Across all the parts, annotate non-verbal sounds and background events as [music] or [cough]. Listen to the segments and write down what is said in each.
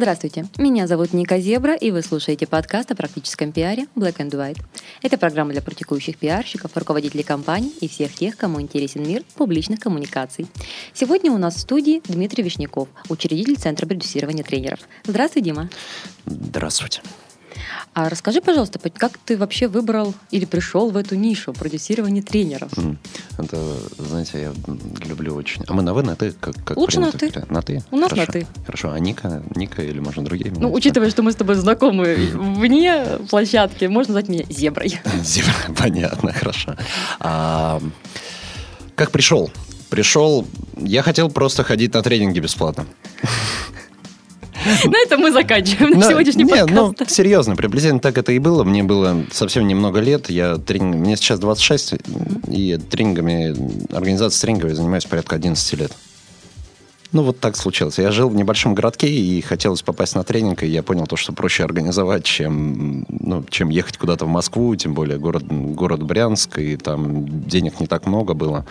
Здравствуйте, меня зовут Ника Зебра, и вы слушаете подкаст о практическом пиаре Black and White. Это программа для практикующих пиарщиков, руководителей компаний и всех тех, кому интересен мир публичных коммуникаций. Сегодня у нас в студии Дмитрий Вишняков, учредитель Центра продюсирования тренеров. Здравствуй, Дима. Здравствуйте. А расскажи, пожалуйста, как ты вообще выбрал или пришел в эту нишу продюсирования тренеров? Это, знаете, я люблю очень... А мы на «вы», на «ты»? Как, как Лучше на принято? «ты». На «ты»? У нас Хорошо. на «ты». Хорошо. А Ника? Ника или, можно, другие? Ну, учитывая, что мы с тобой знакомы [laughs] вне площадки, можно назвать меня Зеброй. [laughs] Зебра, понятно, хорошо. А, как пришел? Пришел... Я хотел просто ходить на тренинги бесплатно. На этом мы заканчиваем наш Ну, сегодняшний не, подкаст. ну, серьезно, приблизительно так это и было. Мне было совсем немного лет. Я тренинг... Мне сейчас 26, и тренингами, организацией тренингов я занимаюсь порядка 11 лет. Ну, вот так случилось. Я жил в небольшом городке, и хотелось попасть на тренинг, и я понял то, что проще организовать, чем, ну, чем ехать куда-то в Москву, тем более город, город Брянск, и там денег не так много было.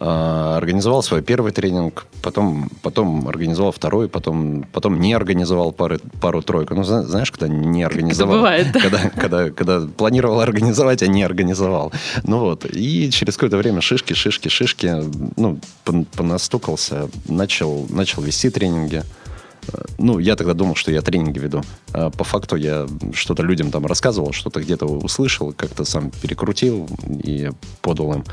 А, Организовал свой первый тренинг, потом, потом организовал второй, потом, потом не организовал пары, пару-тройку. Ну, зна- знаешь, когда не организовал. бывает, да. Когда, когда, когда планировал организовать, а не организовал. Ну вот. И через какое-то время шишки, шишки, шишки. Ну, пон- понастукался, начал, начал вести тренинги. Ну, я тогда думал, что я тренинги веду. А по факту я что-то людям там рассказывал, что-то где-то услышал, как-то сам перекрутил и подал им.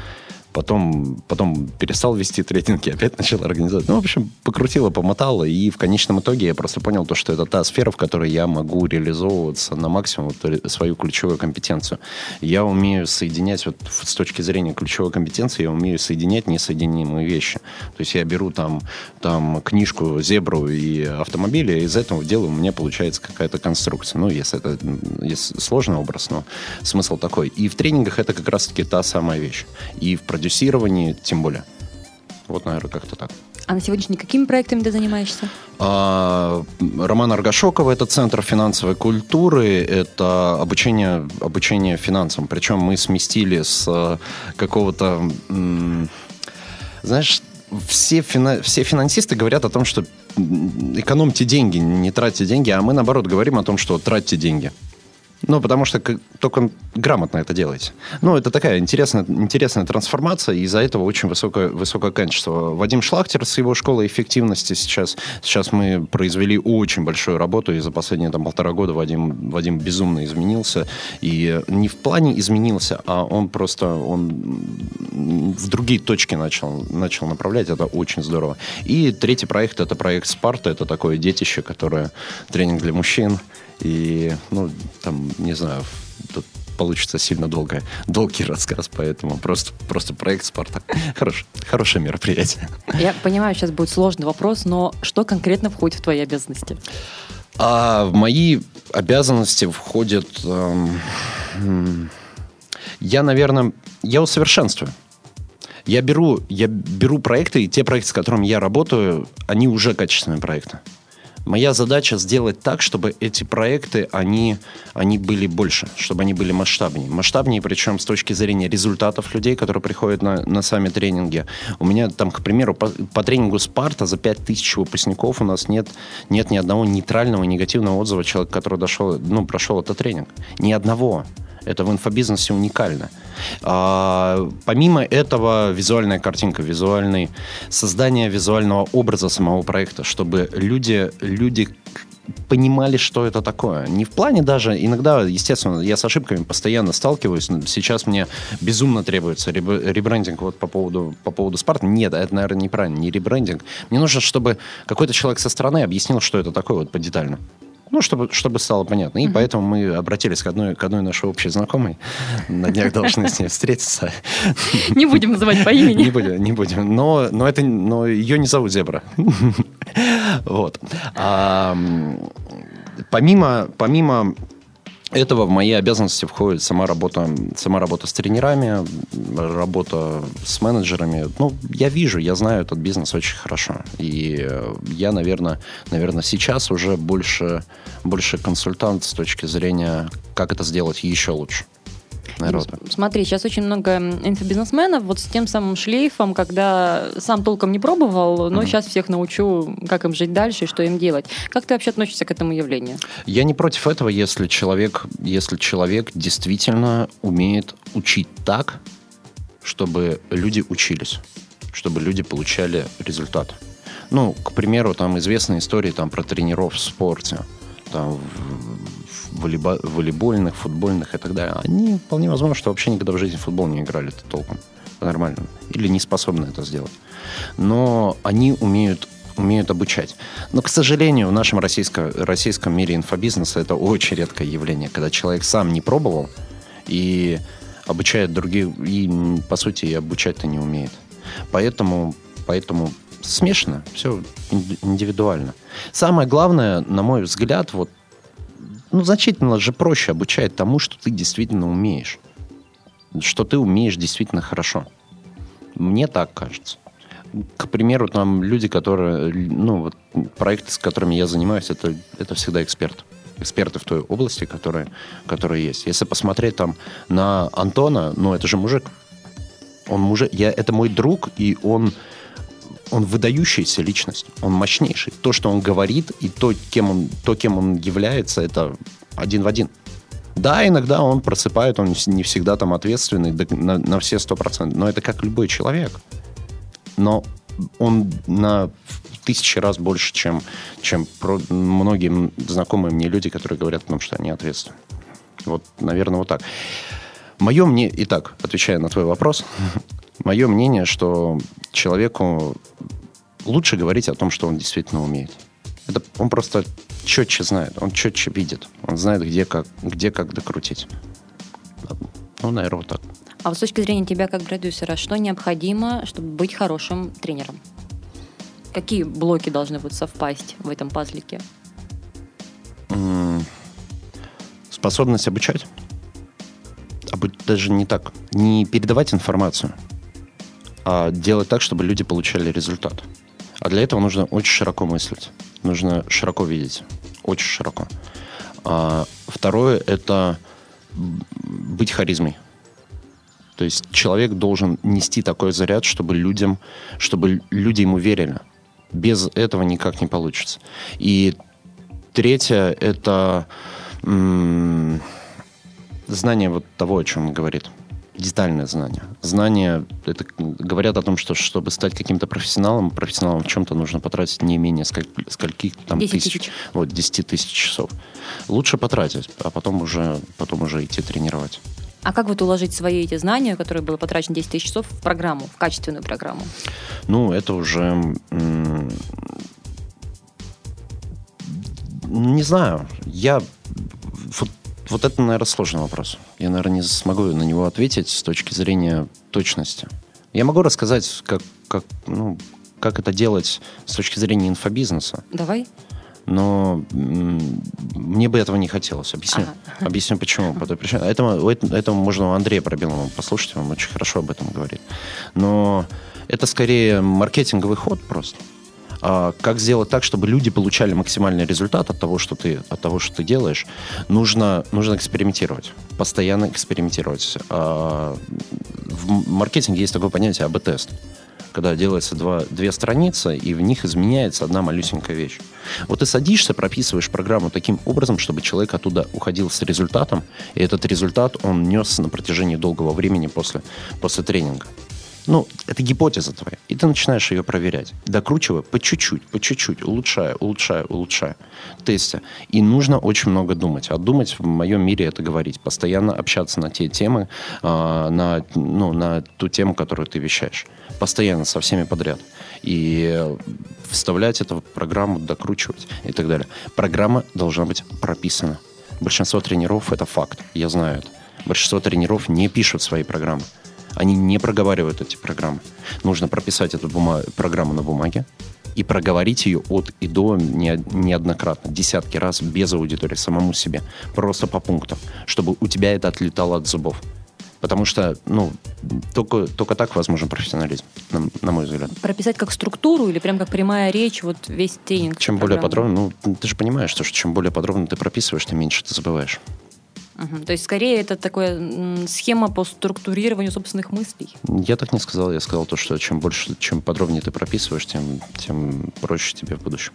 Потом, потом перестал вести тренинги, опять начал организовать. Ну, в общем, покрутило, помотало, и в конечном итоге я просто понял то, что это та сфера, в которой я могу реализовываться на максимум ре- свою ключевую компетенцию. Я умею соединять, вот с точки зрения ключевой компетенции, я умею соединять несоединимые вещи. То есть я беру там, там книжку, зебру и автомобили, и из этого дела у меня получается какая-то конструкция. Ну, если это если сложный образ, но смысл такой. И в тренингах это как раз-таки та самая вещь. И в продюсировании тем более. Вот, наверное, как-то так. А на сегодняшний какими проектами ты занимаешься? А, Роман Аргашоков – это Центр финансовой культуры, это обучение, обучение финансам. Причем мы сместили с э, какого-то... Знаешь, все, фина- все финансисты говорят о том, что экономьте деньги, не тратьте деньги, а мы, наоборот, говорим о том, что тратьте деньги. Ну, потому что только грамотно это делаете. Ну, это такая интересная, интересная трансформация, и из-за этого очень высокое, высокое качество. Вадим Шлахтер с его школой эффективности сейчас, сейчас мы произвели очень большую работу, и за последние там, полтора года Вадим, Вадим безумно изменился. И не в плане изменился, а он просто он в другие точки начал, начал направлять. Это очень здорово. И третий проект – это проект «Спарта». Это такое детище, которое тренинг для мужчин. И, ну, там, не знаю, тут получится сильно долго, долгий рассказ, поэтому просто, просто проект «Спарта». Хорош, хорошее мероприятие. Я понимаю, сейчас будет сложный вопрос, но что конкретно входит в твои обязанности? А в мои обязанности входит... эм, я, наверное, я усовершенствую. Я беру, я беру проекты, и те проекты, с которыми я работаю, они уже качественные проекты. Моя задача сделать так, чтобы эти проекты, они, они были больше, чтобы они были масштабнее. Масштабнее, причем с точки зрения результатов людей, которые приходят на, на сами тренинги. У меня там, к примеру, по, по тренингу «Спарта» за 5000 выпускников у нас нет, нет ни одного нейтрального, негативного отзыва человека, который дошел, ну, прошел этот тренинг. Ни одного. Это в инфобизнесе уникально. А, помимо этого, визуальная картинка, визуальный, создание визуального образа самого проекта, чтобы люди, люди понимали, что это такое. Не в плане даже, иногда, естественно, я с ошибками постоянно сталкиваюсь. Сейчас мне безумно требуется реб- ребрендинг вот по поводу, по поводу Спарта. Нет, это, наверное, неправильно, не ребрендинг. Мне нужно, чтобы какой-то человек со стороны объяснил, что это такое вот подетально. Ну, чтобы, чтобы стало понятно. И поэтому мы обратились к одной, к одной нашей общей знакомой. На днях должны с ней встретиться. Не будем называть по Не имени. будем, не будем. Но, но, это, но ее не зовут Зебра. Вот. А, помимо, помимо этого в мои обязанности входит сама работа, сама работа с тренерами, работа с менеджерами. Ну, я вижу, я знаю этот бизнес очень хорошо. И э, я, наверное, наверное сейчас уже больше, больше консультант с точки зрения, как это сделать еще лучше народа. Смотри, сейчас очень много инфобизнесменов вот с тем самым шлейфом, когда сам толком не пробовал, но mm-hmm. сейчас всех научу, как им жить дальше и что им делать. Как ты вообще относишься к этому явлению? Я не против этого, если человек, если человек действительно умеет учить так, чтобы люди учились, чтобы люди получали результат. Ну, к примеру, там известные истории там, про тренеров в спорте. Там, волейбо, волейбольных, футбольных и так далее, они вполне возможно, что вообще никогда в жизни в футбол не играли -то толком нормально. Или не способны это сделать. Но они умеют умеют обучать. Но, к сожалению, в нашем российско, российском мире инфобизнеса это очень редкое явление, когда человек сам не пробовал и обучает других, и, по сути, и обучать-то не умеет. Поэтому, поэтому смешано, все индивидуально. Самое главное, на мой взгляд, вот ну, значительно же проще обучать тому, что ты действительно умеешь. Что ты умеешь действительно хорошо. Мне так кажется. К примеру, там люди, которые, ну, вот проекты, с которыми я занимаюсь, это, это всегда эксперт. Эксперты в той области, которые, которые есть. Если посмотреть там на Антона, ну, это же мужик. Он мужик, я, это мой друг, и он, он выдающаяся личность, он мощнейший. То, что он говорит, и то, кем он, то, кем он является, это один в один. Да, иногда он просыпает, он не всегда там ответственный на, на все сто процентов, но это как любой человек. Но он на тысячи раз больше, чем, чем про многие знакомые мне люди, которые говорят о том, что они ответственны. Вот, наверное, вот так. Мое мне итак, отвечая на твой вопрос, [laughs] мое мнение, что человеку лучше говорить о том, что он действительно умеет. Это он просто четче знает, он четче видит, он знает, где как, где как докрутить. Ну, наверное, вот так. А вот с точки зрения тебя как продюсера, что необходимо, чтобы быть хорошим тренером? Какие блоки должны вот совпасть в этом пазлике? Способность обучать. Даже не так. Не передавать информацию, а делать так, чтобы люди получали результат. А для этого нужно очень широко мыслить. Нужно широко видеть. Очень широко. А второе – это быть харизмой. То есть человек должен нести такой заряд, чтобы людям, чтобы люди ему верили. Без этого никак не получится. И третье – это знание вот того, о чем он говорит – детальное знание. Знания это говорят о том, что чтобы стать каким-то профессионалом, профессионалом в чем-то нужно потратить не менее сколь, скольких там 10 тысяч, тысяч. Вот, 10 тысяч часов. Лучше потратить, а потом уже, потом уже идти тренировать. А как вот уложить свои эти знания, которые было потрачено 10 тысяч часов, в программу, в качественную программу? Ну, это уже... не знаю. Я вот это, наверное, сложный вопрос. Я, наверное, не смогу на него ответить с точки зрения точности. Я могу рассказать, как, как, ну, как это делать с точки зрения инфобизнеса. Давай. Но мне бы этого не хотелось. Объясню, ага. объясню почему. По той причине. Этому, этому можно у Андрея Пробилова послушать, он очень хорошо об этом говорит. Но это скорее маркетинговый ход просто. Как сделать так, чтобы люди получали максимальный результат от того, что ты, от того, что ты делаешь, нужно, нужно экспериментировать, постоянно экспериментировать. А, в маркетинге есть такое понятие АБ-тест когда делается два, две страницы, и в них изменяется одна малюсенькая вещь. Вот ты садишься, прописываешь программу таким образом, чтобы человек оттуда уходил с результатом, и этот результат он нес на протяжении долгого времени после, после тренинга. Ну, это гипотеза твоя. И ты начинаешь ее проверять. Докручивая по чуть-чуть, по чуть-чуть, улучшая, улучшая, улучшая. Тестя. И нужно очень много думать. А думать в моем мире это говорить. Постоянно общаться на те темы, э, на, ну, на ту тему, которую ты вещаешь. Постоянно, со всеми подряд. И вставлять это в программу, докручивать и так далее. Программа должна быть прописана. Большинство тренеров это факт. Я знаю это. Большинство тренеров не пишут свои программы. Они не проговаривают эти программы. Нужно прописать эту бума- программу на бумаге, и проговорить ее от и до не- неоднократно, десятки раз без аудитории, самому себе, просто по пунктам, чтобы у тебя это отлетало от зубов. Потому что, ну, только, только так возможен профессионализм, на, на мой взгляд. Прописать как структуру или прям как прямая речь, вот весь тренинг? Чем более программы? подробно, ну, ты же понимаешь, что чем более подробно ты прописываешь, тем меньше ты забываешь. Мгм. То есть, скорее, это такая схема по структурированию собственных мыслей. Я так не сказал, я сказал то, что чем больше, чем подробнее ты прописываешь, тем, тем проще тебе в будущем.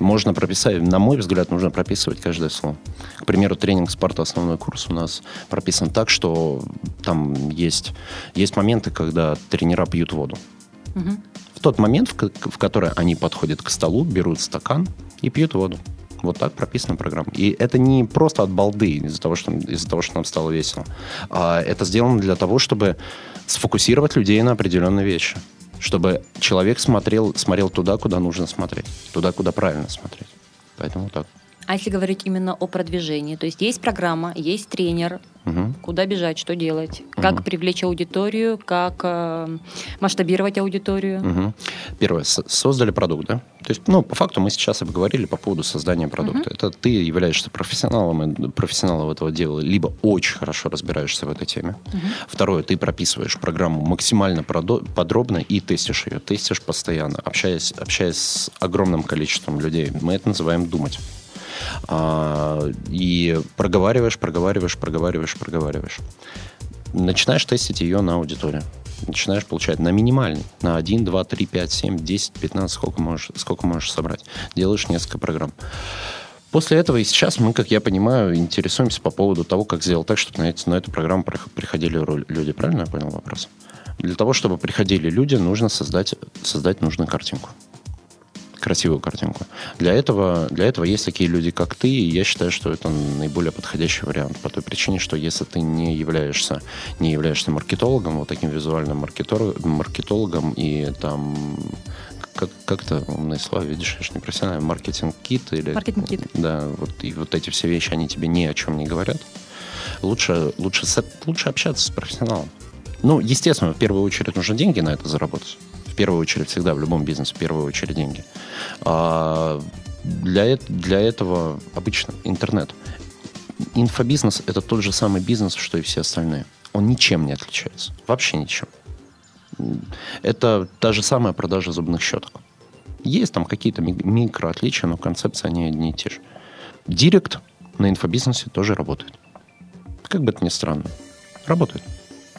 Можно прописать, на мой взгляд, нужно прописывать каждое слово. К примеру, тренинг «Спарта. Основной курс» у нас прописан так, что там есть, есть моменты, когда тренера пьют воду. Мгм. В тот момент, в, в который они подходят к столу, берут стакан и пьют воду. Вот так прописана программа. И это не просто от балды из-за того, что, из-за того, что нам стало весело. А это сделано для того, чтобы сфокусировать людей на определенные вещи. Чтобы человек смотрел, смотрел туда, куда нужно смотреть. Туда, куда правильно смотреть. Поэтому так. А если говорить именно о продвижении, то есть есть программа, есть тренер, Мгм. куда бежать, что делать, как Мгм. привлечь аудиторию, как э, масштабировать аудиторию. Мгм. Первое, создали продукт, да? То есть, ну, по факту мы сейчас и поговорили по поводу создания продукта. Это ты являешься профессионалом, профессионалом этого дела, либо очень хорошо разбираешься в этой теме. Второе, ты прописываешь программу максимально подробно и тестишь ее. Тестишь постоянно, общаясь, общаясь с огромным количеством людей. Мы это называем думать. А, и проговариваешь, проговариваешь, проговариваешь, проговариваешь. Начинаешь тестить ее на аудиторию. Начинаешь получать на минимальный, на 1, 2, 3, 5, 7, 10, 15, сколько можешь, сколько можешь собрать. Делаешь несколько программ. После этого и сейчас мы, как я понимаю, интересуемся по поводу того, как сделать так, чтобы на, эти- на эту программу прих- приходили люди. Правильно я понял вопрос? Для того, чтобы приходили люди, нужно создать, создать нужную картинку красивую картинку. Для этого, для этого есть такие люди, как ты, и я считаю, что это наиболее подходящий вариант. По той причине, что если ты не являешься, не являешься маркетологом, вот таким визуальным маркетор- маркетологом, и там как, как-то умные слова, видишь, я же не профессиональный маркетинг-кит или... Маркетинг-кит. Да, вот, и вот эти все вещи, они тебе ни о чем не говорят. Лучше, лучше, лучше общаться с профессионалом. Ну, естественно, в первую очередь нужно деньги на это заработать. В первую очередь всегда в любом бизнесе, в первую очередь деньги. А для, для этого обычно интернет. Инфобизнес – это тот же самый бизнес, что и все остальные. Он ничем не отличается. Вообще ничем. Это та же самая продажа зубных щеток. Есть там какие-то ми- микроотличия, но концепции они одни и те же. Директ на инфобизнесе тоже работает. Как бы это ни странно. Работает.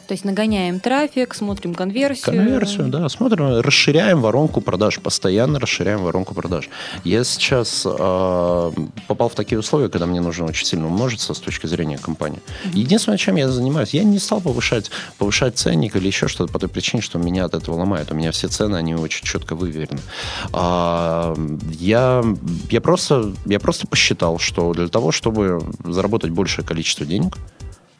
То есть нагоняем трафик, смотрим конверсию. Конверсию, да, смотрим, расширяем воронку продаж, постоянно расширяем воронку продаж. Я сейчас э, попал в такие условия, когда мне нужно очень сильно умножиться с точки зрения компании. Единственное, чем я занимаюсь, я не стал повышать, повышать ценник или еще что-то по той причине, что меня от этого ломает. У меня все цены, они очень четко выверены. А, я, я, просто, я просто посчитал, что для того, чтобы заработать большее количество денег,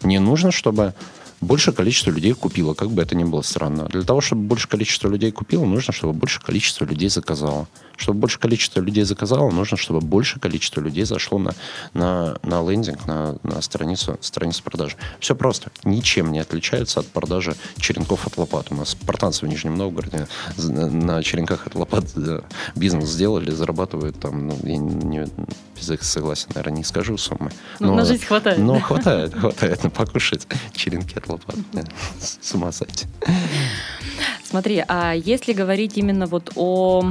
мне нужно, чтобы большее количество людей купило, как бы это ни было странно. Для того, чтобы больше количество людей купило, нужно, чтобы больше количество людей заказало. Чтобы больше количество людей заказало, нужно, чтобы больше количество людей зашло на, на, на лендинг, на, на страницу, страницу продажи. Все просто. Ничем не отличается от продажи черенков от лопат. У нас спартанцы в Нижнем Новгороде на, черенках от лопат бизнес сделали, зарабатывают там, ну, я не, без их согласия, наверное, не скажу суммы. Ну, на жизнь хватает. Ну, хватает, хватает на покушать черенки от лопат. Нет, С ума сойти. Смотри, а если говорить именно вот о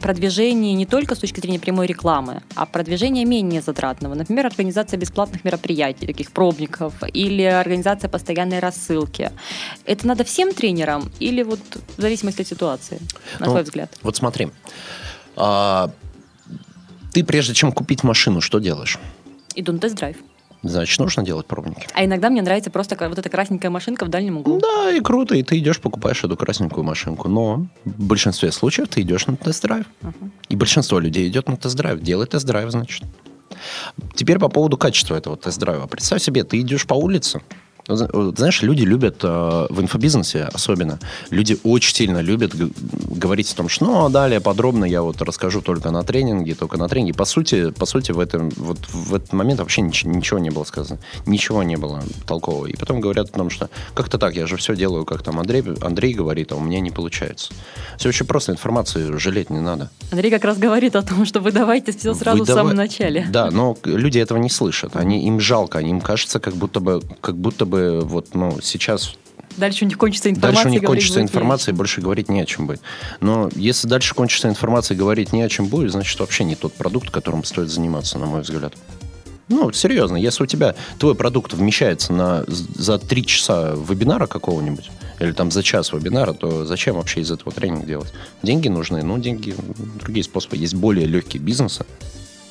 продвижении не только с точки зрения прямой рекламы, а продвижения менее затратного, например, организация бесплатных мероприятий, таких пробников, или организация постоянной рассылки, это надо всем тренерам или вот в зависимости от ситуации, на Ну, твой взгляд? Вот смотри. А, ты прежде чем купить машину, что делаешь? Иду на тест-драйв. Значит, нужно делать пробники. А иногда мне нравится просто вот эта красненькая машинка в дальнем углу. Да, и круто, и ты идешь, покупаешь эту красненькую машинку. Но в большинстве случаев ты идешь на тест-драйв. И большинство людей идет на тест-драйв. Делай тест-драйв, значит. Теперь по поводу качества этого тест-драйва. Представь себе, ты идешь по улице, Знаешь, люди любят э, в инфобизнесе особенно, люди очень сильно любят говорить о том, что ну, а далее подробно я вот расскажу только на тренинге, только на тренинге. По сути, по сути в, этом, вот в этот момент вообще ничего, ничего не было сказано. Ничего не было толкового. И потом говорят о том, что как-то так, я же все делаю, как там Андрей, Андрей говорит, а у меня не получается. Все очень просто, информации жалеть не надо. Андрей как раз говорит о том, что вы давайте все сразу Выдава... в самом начале. Да, но люди этого не слышат. Они, им жалко, им кажется, как будто бы, как будто бы бы вот, ну, сейчас Дальше у них кончится информация. Дальше у них кончится информация, и больше говорить не о чем будет. Но если дальше кончится информация и говорить не о чем будет, значит, вообще не тот продукт, которым стоит заниматься, на мой взгляд. Ну, серьезно, если у тебя твой продукт вмещается на, за три часа вебинара какого-нибудь, или там за час вебинара, то зачем вообще из этого тренинг делать? Деньги нужны, ну, деньги, другие способы. Есть более легкие бизнесы,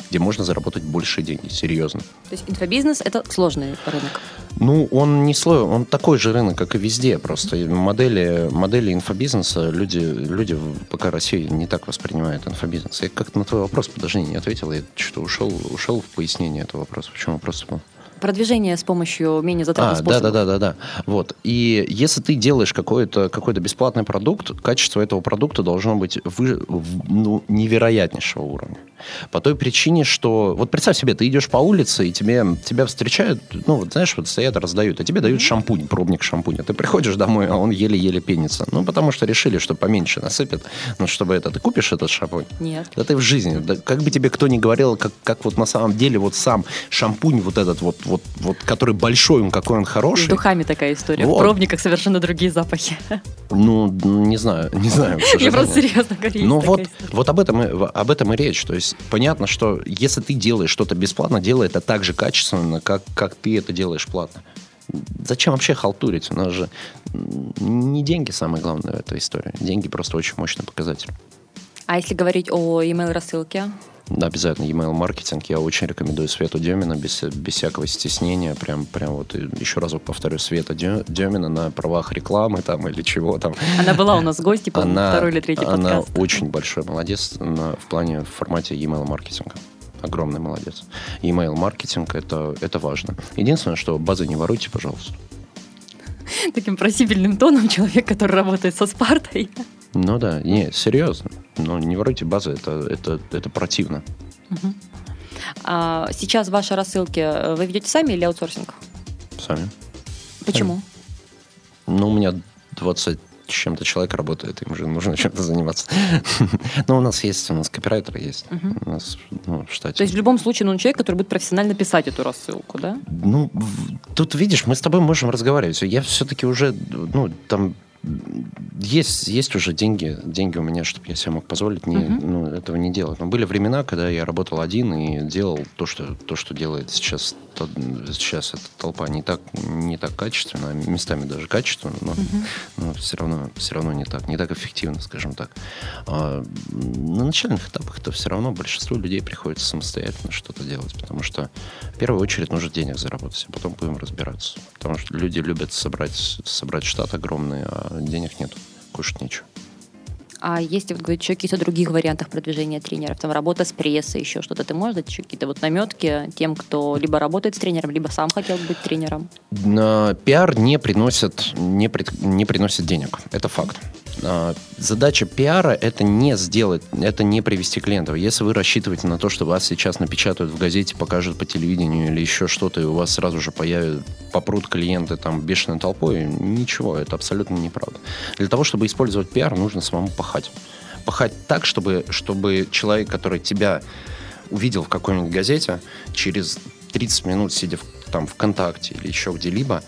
где можно заработать больше денег, серьезно. То есть инфобизнес – это сложный рынок? Ну, он не слой, он такой же рынок, как и везде. Просто модели, модели инфобизнеса люди, люди пока Россия не так воспринимают инфобизнес. Я как-то на твой вопрос, подожди, не ответил. Я что ушел, ушел в пояснение этого вопроса. Почему вопрос был? продвижение с помощью менее затратных а, способов. Да, да, да, да, да. Вот. И если ты делаешь какой-то какой бесплатный продукт, качество этого продукта должно быть вы, ну, невероятнейшего уровня. По той причине, что... Вот представь себе, ты идешь по улице, и тебе, тебя встречают, ну, вот знаешь, вот стоят, раздают, а тебе дают шампунь, пробник шампуня. Ты приходишь домой, а он еле-еле пенится. Ну, потому что решили, что поменьше насыпят. Ну, чтобы это... Ты купишь этот шампунь? Нет. Да ты в жизни. Да, как бы тебе кто ни говорил, как, как вот на самом деле вот сам шампунь вот этот вот, вот, вот который большой, он какой он хороший. С духами такая история. Вот. В пробниках совершенно другие запахи. Ну, не знаю, не знаю. Я просто серьезно говорю. Ну, вот, вот об этом, об этом и речь. То есть понятно, что если ты делаешь что-то бесплатно, делай это так же качественно, как, как ты это делаешь платно. Зачем вообще халтурить? У нас же не деньги самое главное в этой истории. Деньги просто очень мощный показатель. А если говорить о email рассылке? Да, обязательно email маркетинг. Я очень рекомендую Свету Демина без, без всякого стеснения. Прям, прям вот еще разок повторю, Света Демина на правах рекламы там или чего там. Она была у нас в гости, по она, второй или третий она подкаст. Она очень большой молодец на, в плане в формате email маркетинга огромный молодец. Email маркетинг это, это важно. Единственное, что базы не воруйте, пожалуйста. Таким просительным тоном человек, который работает со Спартой. Ну да, не, серьезно. Ну, не воруйте базы, это, это, это противно. Угу. А сейчас ваши рассылки э, вы ведете сами или аутсорсинг? Сами. Почему? Сами. Ну, у меня 20 с чем-то человек работает, им же нужно чем-то заниматься. [laughs] Но у нас есть, у нас копирайтер есть. У нас ну, в штате. То есть в любом случае нужен человек, который будет профессионально писать эту рассылку, да? Ну, тут видишь, мы с тобой можем разговаривать. Я все-таки уже, ну, там есть, есть уже деньги, деньги у меня, чтобы я себе мог позволить не, uh-huh. ну, этого не делать. Но были времена, когда я работал один и делал то, что, то, что делает сейчас, то, сейчас эта толпа не так, не так качественно, местами даже качественно, но, uh-huh. но все, равно, все равно не так, не так эффективно, скажем так. А на начальных этапах это все равно большинству людей приходится самостоятельно что-то делать, потому что в первую очередь нужно денег заработать, а потом будем разбираться. Потому что люди любят собрать, собрать штат огромный, а денег нет, кушать нечего. А есть вот, говорит, еще какие-то других вариантах продвижения тренеров? Там работа с прессой, еще что-то. Ты можешь дать еще какие-то вот наметки тем, кто либо работает с тренером, либо сам хотел быть тренером? Пиар не приносит, не, при, не приносит денег. Это факт. А, задача пиара – это не сделать, это не привести клиентов. Если вы рассчитываете на то, что вас сейчас напечатают в газете, покажут по телевидению или еще что-то, и у вас сразу же появят, попрут клиенты там бешеной толпой, ничего, это абсолютно неправда. Для того, чтобы использовать пиар, нужно самому пахать. Пахать. Так, чтобы, чтобы человек, который тебя увидел в какой-нибудь газете, через 30 минут, сидя в, там ВКонтакте или еще где-либо,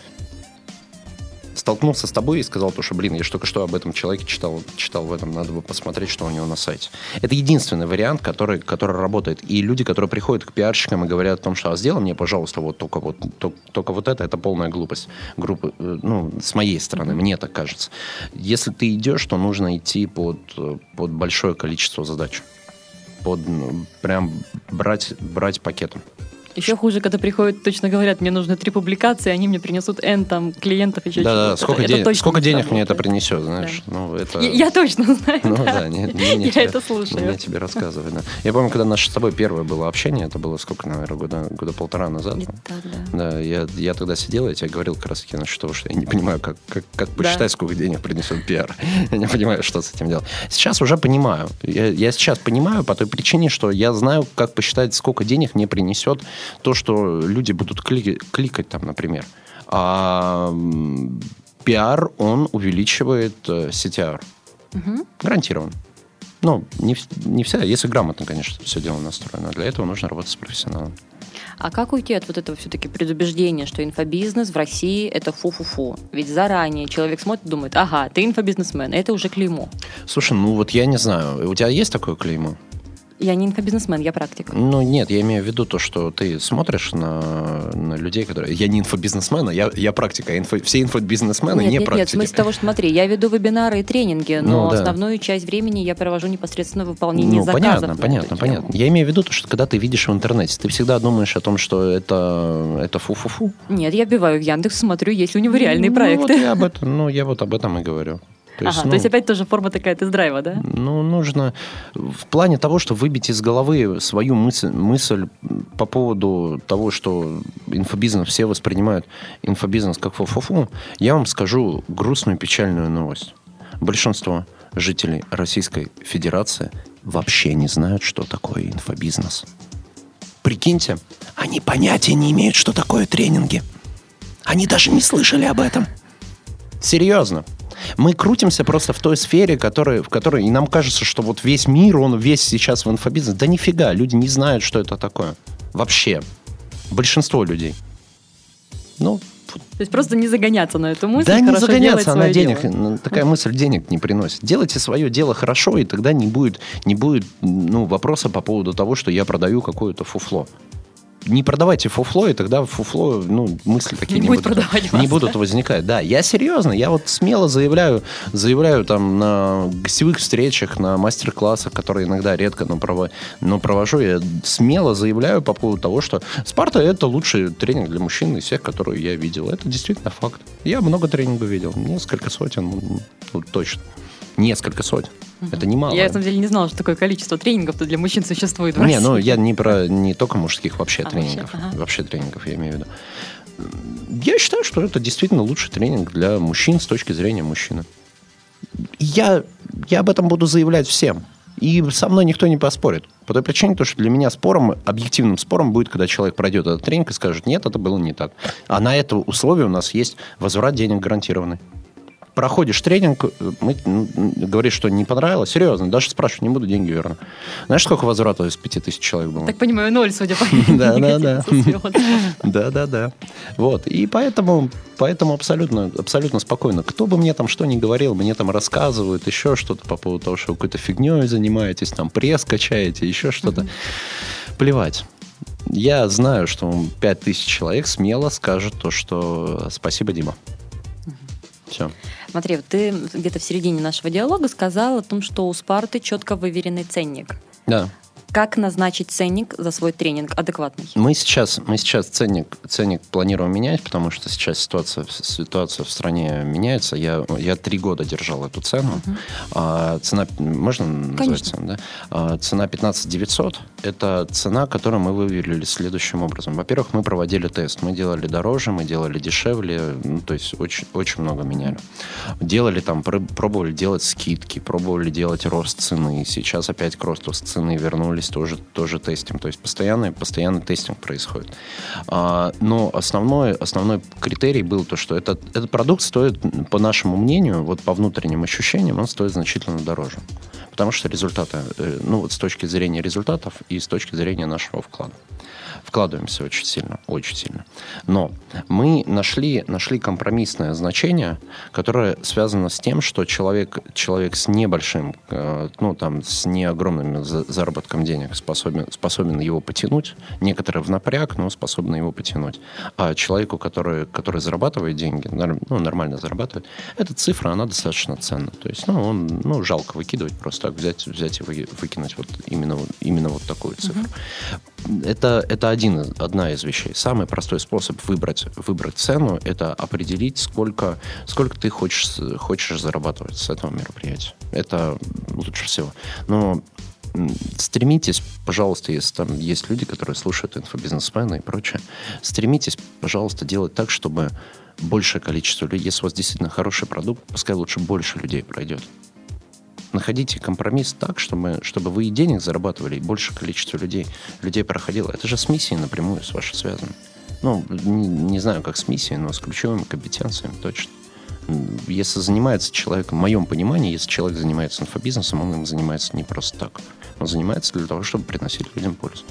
столкнулся с тобой и сказал то, что, блин, я же только что об этом человеке читал, читал в этом, надо бы посмотреть, что у него на сайте. Это единственный вариант, который, который работает. И люди, которые приходят к пиарщикам и говорят о том, что а сделай мне, пожалуйста, вот только вот, только, только вот это, это полная глупость. Группы, э, ну, с моей стороны, мне так кажется. Если ты идешь, то нужно идти под, под большое количество задач. Под, ну, прям брать, брать пакетом. Еще хуже, когда приходят, точно говорят, мне нужны три публикации, они мне принесут N там клиентов, еще Да, да, сколько, Это- это денег, точно сколько не денег мне это принесет, знаешь? Ну, это... Я, я точно [laughs] знаю. Ну да. да, не, не мне Я тебе- это слушаю. не мне тебе рассказывать. да. Я помню, когда наше с тобой первое было общение, это было сколько, наверное, года, года полтора назад. Где-то так, да. Да, я, я тогда сидел, я тебе говорил как раз таки насчет того, что я не понимаю, как, как, как Да. посчитать, сколько денег принесет пиар. [laughs] Я не понимаю, что с этим делать. Сейчас уже понимаю. Я, я сейчас понимаю по той причине, что я знаю, как посчитать, сколько денег мне принесет то, что люди будут кли- кликать там, например. А пиар, он увеличивает э, CTR. Гарантированно. Ну, не, не вся, если грамотно, конечно, все дело настроено. Для этого нужно работать с профессионалом. А как уйти от вот этого все-таки предубеждения, что инфобизнес в России это фу-фу-фу? Ведь заранее человек смотрит и думает, ага, ты инфобизнесмен, это уже клеймо. Слушай, ну вот я не знаю, у тебя есть такое клеймо? Я не инфобизнесмен, я практик. Ну, нет, я имею в виду то, что ты смотришь на, на людей, которые... Я не инфобизнесмен, а я, я практика. инфо- Все инфобизнесмены нет, не нет, нет, в практики. смысле того, что смотри, я веду вебинары и тренинги, но Ну, да. основную часть времени я провожу непосредственно в выполнении Ну, заказов. понятно, понятно, понятно. Я имею в виду то, что когда ты видишь в интернете, ты всегда думаешь о том, что это, это фу-фу-фу. Нет, я вбиваю в Яндекс, смотрю, есть ли у него реальные Ну, проекты. вот я об этом, ну, я вот об этом и говорю. То есть, ага, ну, то есть опять тоже форма такая тест-драйва, да? Ну, нужно в плане того, что выбить из головы свою мысль, мысль по поводу того, что инфобизнес все воспринимают инфобизнес как фу-фу-фу, я вам скажу грустную печальную новость. Большинство жителей Российской Федерации вообще не знают, что такое инфобизнес. Прикиньте, они понятия не имеют, что такое тренинги. Они даже не слышали об этом. Серьезно. Мы крутимся просто в той сфере, которая, в которой... И нам кажется, что вот весь мир, он весь сейчас в инфобизнес. Да нифига, люди не знают, что это такое. Вообще. Большинство людей. Ну, То есть просто не загоняться на эту мысль, да не загоняться, она денег, дело. такая мысль денег не приносит. Делайте свое дело хорошо, и тогда не будет, не будет ну, вопроса по поводу того, что я продаю какое-то фуфло. Не продавайте фуфло, и тогда фуфло, ну, мысли такие Не не, будут, не будут возникать. Да, я серьезно, я вот смело заявляю, заявляю там на гостевых встречах, на мастер-классах, которые иногда редко, но, прово- но провожу, я смело заявляю по поводу того, что Спарта это лучший тренинг для мужчин из всех, которые я видел. Это действительно факт. Я много тренингов видел, несколько сотен, ну, точно. Несколько сотен. Это немало. Я, на самом деле, не знала, что такое количество тренингов-то для мужчин существует в Не, России. ну я не про не только мужских вообще А, тренингов. вообще, ага. Вообще тренингов я имею в виду. Я считаю, что это действительно лучший тренинг для мужчин с точки зрения мужчины. Я, я об этом буду заявлять всем. И со мной никто не поспорит. По той причине, то, что для меня спором, объективным спором будет, когда человек пройдет этот тренинг и скажет, нет, это было не так. А на это условие у нас есть возврат денег гарантированный. Проходишь тренинг, э, мы, м, говоришь, что не понравилось, серьезно, даже спрашивать не буду, деньги верну. Знаешь, сколько возврата из 5000 человек было? Так понимаю, ноль, судя по [laughs] [laughs] Да, да, да. Да, да, да. Вот. И поэтому, поэтому абсолютно, абсолютно спокойно. Кто бы мне там что ни говорил, мне там рассказывают еще что-то по поводу того, что вы какой-то фигней занимаетесь, там пресс качаете, еще что-то. Плевать. Я знаю, что 5000 человек смело скажут то, что спасибо, Дима. Все. Смотри, вот ты где-то в середине нашего диалога сказал о том, что у Спарты четко выверенный ценник. Да. Как назначить ценник за свой тренинг адекватный? Мы сейчас, мы сейчас ценник, ценник планируем менять, потому что сейчас ситуация, ситуация в стране меняется. Я, я три года держал эту цену. А, цена, можно назвать Конечно. цену, да? А, цена 15 900 – это цена, которую мы выверили следующим образом. Во-первых, мы проводили тест. Мы делали дороже, мы делали дешевле, ну, то есть очень, очень много меняли. Делали там, пр- пробовали делать скидки, пробовали делать рост цены. Сейчас опять к росту цены вернулись, тоже, тоже тестим. То есть постоянный, постоянный тестинг происходит. А, но основной, основной критерий был то, что этот, этот продукт стоит, по нашему мнению, вот по внутренним ощущениям, он стоит значительно дороже. Потому что результаты, э, ну вот с точки зрения результатов и с точки зрения нашего вклада. Вкладываемся очень сильно, очень сильно. Но мы нашли, нашли компромиссное значение, которое связано с тем, что человек, человек с небольшим, э, ну там, с не огромным за- заработком денег способен, способен его потянуть. Некоторые в напряг, но способны его потянуть. А человеку, который, который зарабатывает деньги, ну, нормально зарабатывает, эта цифра, она достаточно ценна. То есть, ну, он, ну, жалко выкидывать, просто так взять, взять и вы- выкинуть вот именно, вот- именно вот такую цифру. это, это один, одна из вещей. Самый простой способ выбрать, выбрать цену – это определить, сколько, сколько ты хочешь, хочешь зарабатывать с этого мероприятия. Это лучше всего. Но стремитесь, пожалуйста, если там есть люди, которые слушают инфобизнесмены и прочее, стремитесь, пожалуйста, делать так, чтобы большее количество людей, если у вас действительно хороший продукт, пускай лучше больше людей пройдет. Находите компромисс так, чтобы, чтобы вы и денег зарабатывали, и большее количество людей, людей проходило. Это же с миссией напрямую с вашей связано. Ну, не, не знаю, как с миссией, но с ключевыми компетенциями точно. Если занимается человек, в моем понимании, если человек занимается инфобизнесом, он им занимается не просто так. Он занимается для того, чтобы приносить людям пользу.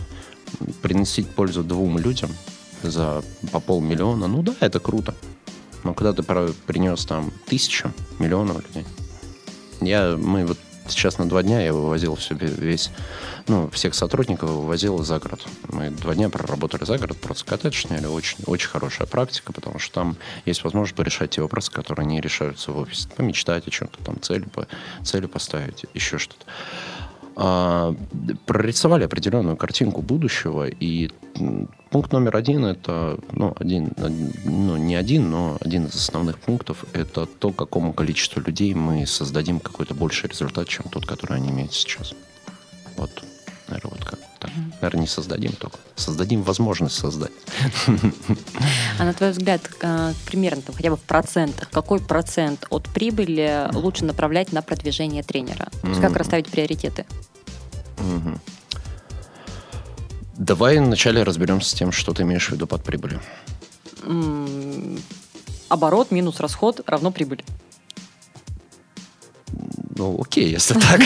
Приносить пользу двум людям за по полмиллиона, ну да, это круто. Но когда ты принес там тысячу, миллионов людей, я, мы вот сейчас на два дня я вывозил все весь, ну, всех сотрудников вывозил за город. Мы два дня проработали за город, просто коттедж. Очень, очень хорошая практика, потому что там есть возможность порешать те вопросы, которые не решаются в офисе. Помечтать о чем-то, там, цели, по, цели поставить, еще что-то а, прорисовали определенную картинку будущего, и пункт номер один это, ну, один, ну, не один, но один из основных пунктов это то, какому количеству людей мы создадим какой-то больший результат, чем тот, который они имеют сейчас. Вот, наверное, вот как так. Наверное, не создадим только. Создадим возможность создать. А на твой взгляд, а, примерно там, хотя бы в процентах, какой процент от прибыли лучше направлять на продвижение тренера? То есть как расставить приоритеты? Давай вначале разберемся с тем, что ты имеешь в виду под прибылью. Оборот минус расход равно прибыль. Ну, окей, если так.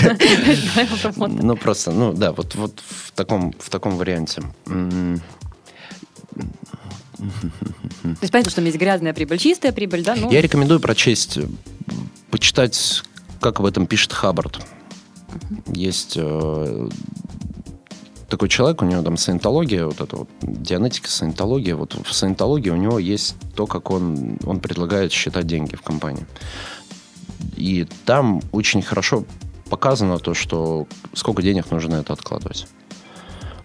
[laughs] Ну, просто, ну, да, вот, вот в, таком, в таком варианте. То есть понятно, что есть грязная прибыль, чистая прибыль, да? Ну... Я рекомендую прочесть, почитать, как об этом пишет Хаббард. Есть э, такой человек, у него там саентология, вот это вот дианетика, саентология. Вот в саентологии у него есть то, как он, он предлагает считать деньги в компании. И там очень хорошо показано то, что сколько денег нужно на это откладывать.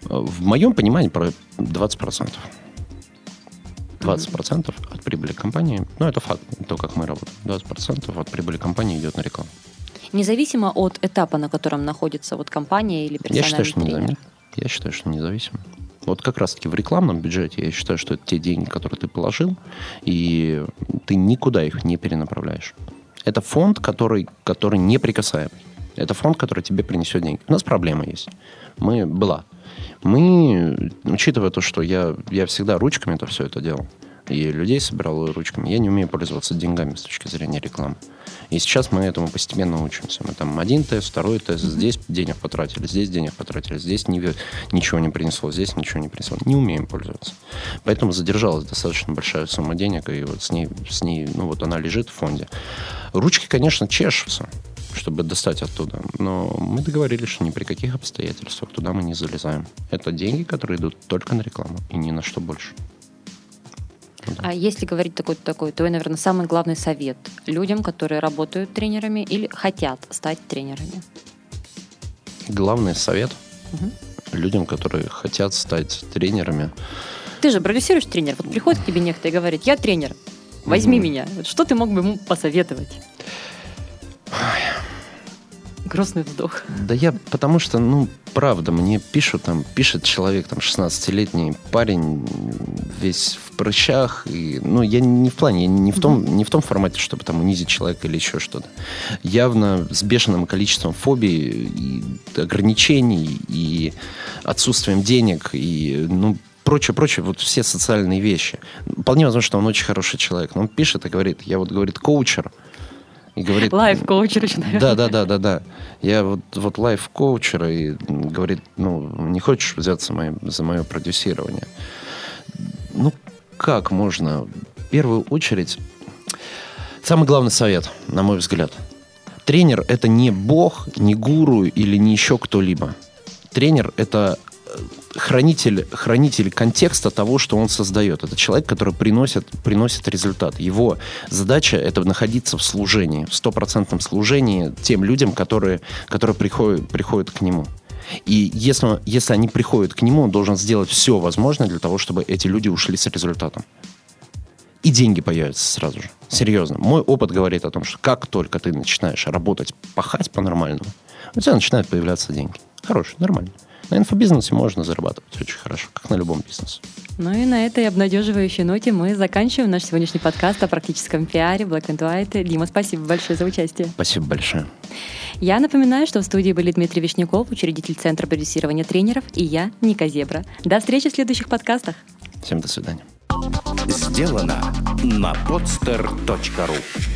В моем понимании про 20%. 20% от прибыли компании, ну это факт, то, как мы работаем, 20% от прибыли компании идет на рекламу. Независимо от этапа, на котором находится вот компания или персональный Я считаю, что тренер? Независимо. Я считаю, что независимо. Вот как раз-таки в рекламном бюджете я считаю, что это те деньги, которые ты положил, и ты никуда их не перенаправляешь. Это фонд, который, который неприкасаемый. Это фонд, который тебе принесет деньги. У нас проблема есть. Мы была. Мы, учитывая то, что я, я всегда ручками это все это делал, и людей собирал ручками, я не умею пользоваться деньгами с точки зрения рекламы. И сейчас мы этому постепенно учимся. Мы там один тест, второй тест, здесь денег потратили, здесь денег потратили, здесь не, ничего не принесло, здесь ничего не принесло. Не умеем пользоваться. Поэтому задержалась достаточно большая сумма денег, и вот с ней, с ней ну вот она лежит в фонде. Ручки, конечно, чешутся чтобы достать оттуда. Но мы договорились, что ни при каких обстоятельствах туда мы не залезаем. Это деньги, которые идут только на рекламу и ни на что больше. А если говорить такой, такой, то, наверное, самый главный совет людям, которые работают тренерами или хотят стать тренерами? Главный совет угу. людям, которые хотят стать тренерами. Ты же продюсируешь тренер. Вот приходит к тебе некто и говорит, я тренер, возьми угу. меня. Что ты мог бы ему посоветовать? Грустный вздох. Да я, потому что, ну, правда, мне пишут, там, пишет человек, там, 16-летний парень, весь в прыщах, и, ну, я не в плане, я не в том, не в том формате, чтобы там унизить человека или еще что-то. Явно с бешеным количеством фобий и ограничений, и отсутствием денег, и, ну, прочее, прочее, вот все социальные вещи. Вполне возможно, что он очень хороший человек, но он пишет и говорит, я вот, говорит, coacher, и говорит... Life-coacher еще, наверное. Да, да, да, да, да. Я вот, вот life-coacher и говорит, ну, не хочешь взяться мои, за мое продюсирование? Ну, как можно? В первую очередь, самый главный совет, на мой взгляд. Тренер – это не бог, не гуру или не еще кто-либо. Тренер – это хранитель, хранитель контекста того, что он создает. Это человек, который приносит, приносит результат. Его задача – это находиться в служении, в стопроцентном служении тем людям, которые, которые приходят, приходят к нему. И если, если они приходят к нему, он должен сделать все возможное для того, чтобы эти люди ушли с результатом. И деньги появятся сразу же. Серьезно. Мой опыт говорит о том, что как только ты начинаешь работать, пахать по-нормальному, у тебя начинают появляться деньги. Хорошие, нормально. На инфобизнесе можно зарабатывать очень хорошо, как на любом бизнесе. Ну и на этой обнадеживающей ноте мы заканчиваем наш сегодняшний подкаст о практическом пиаре Black and White. Дима, спасибо большое за участие. Спасибо большое. Я напоминаю, что в студии были Дмитрий Вишняков, учредитель Центра продюсирования тренеров, и я, Ника Зебра. До встречи в следующих подкастах. Всем до свидания. Сделано на podster.ru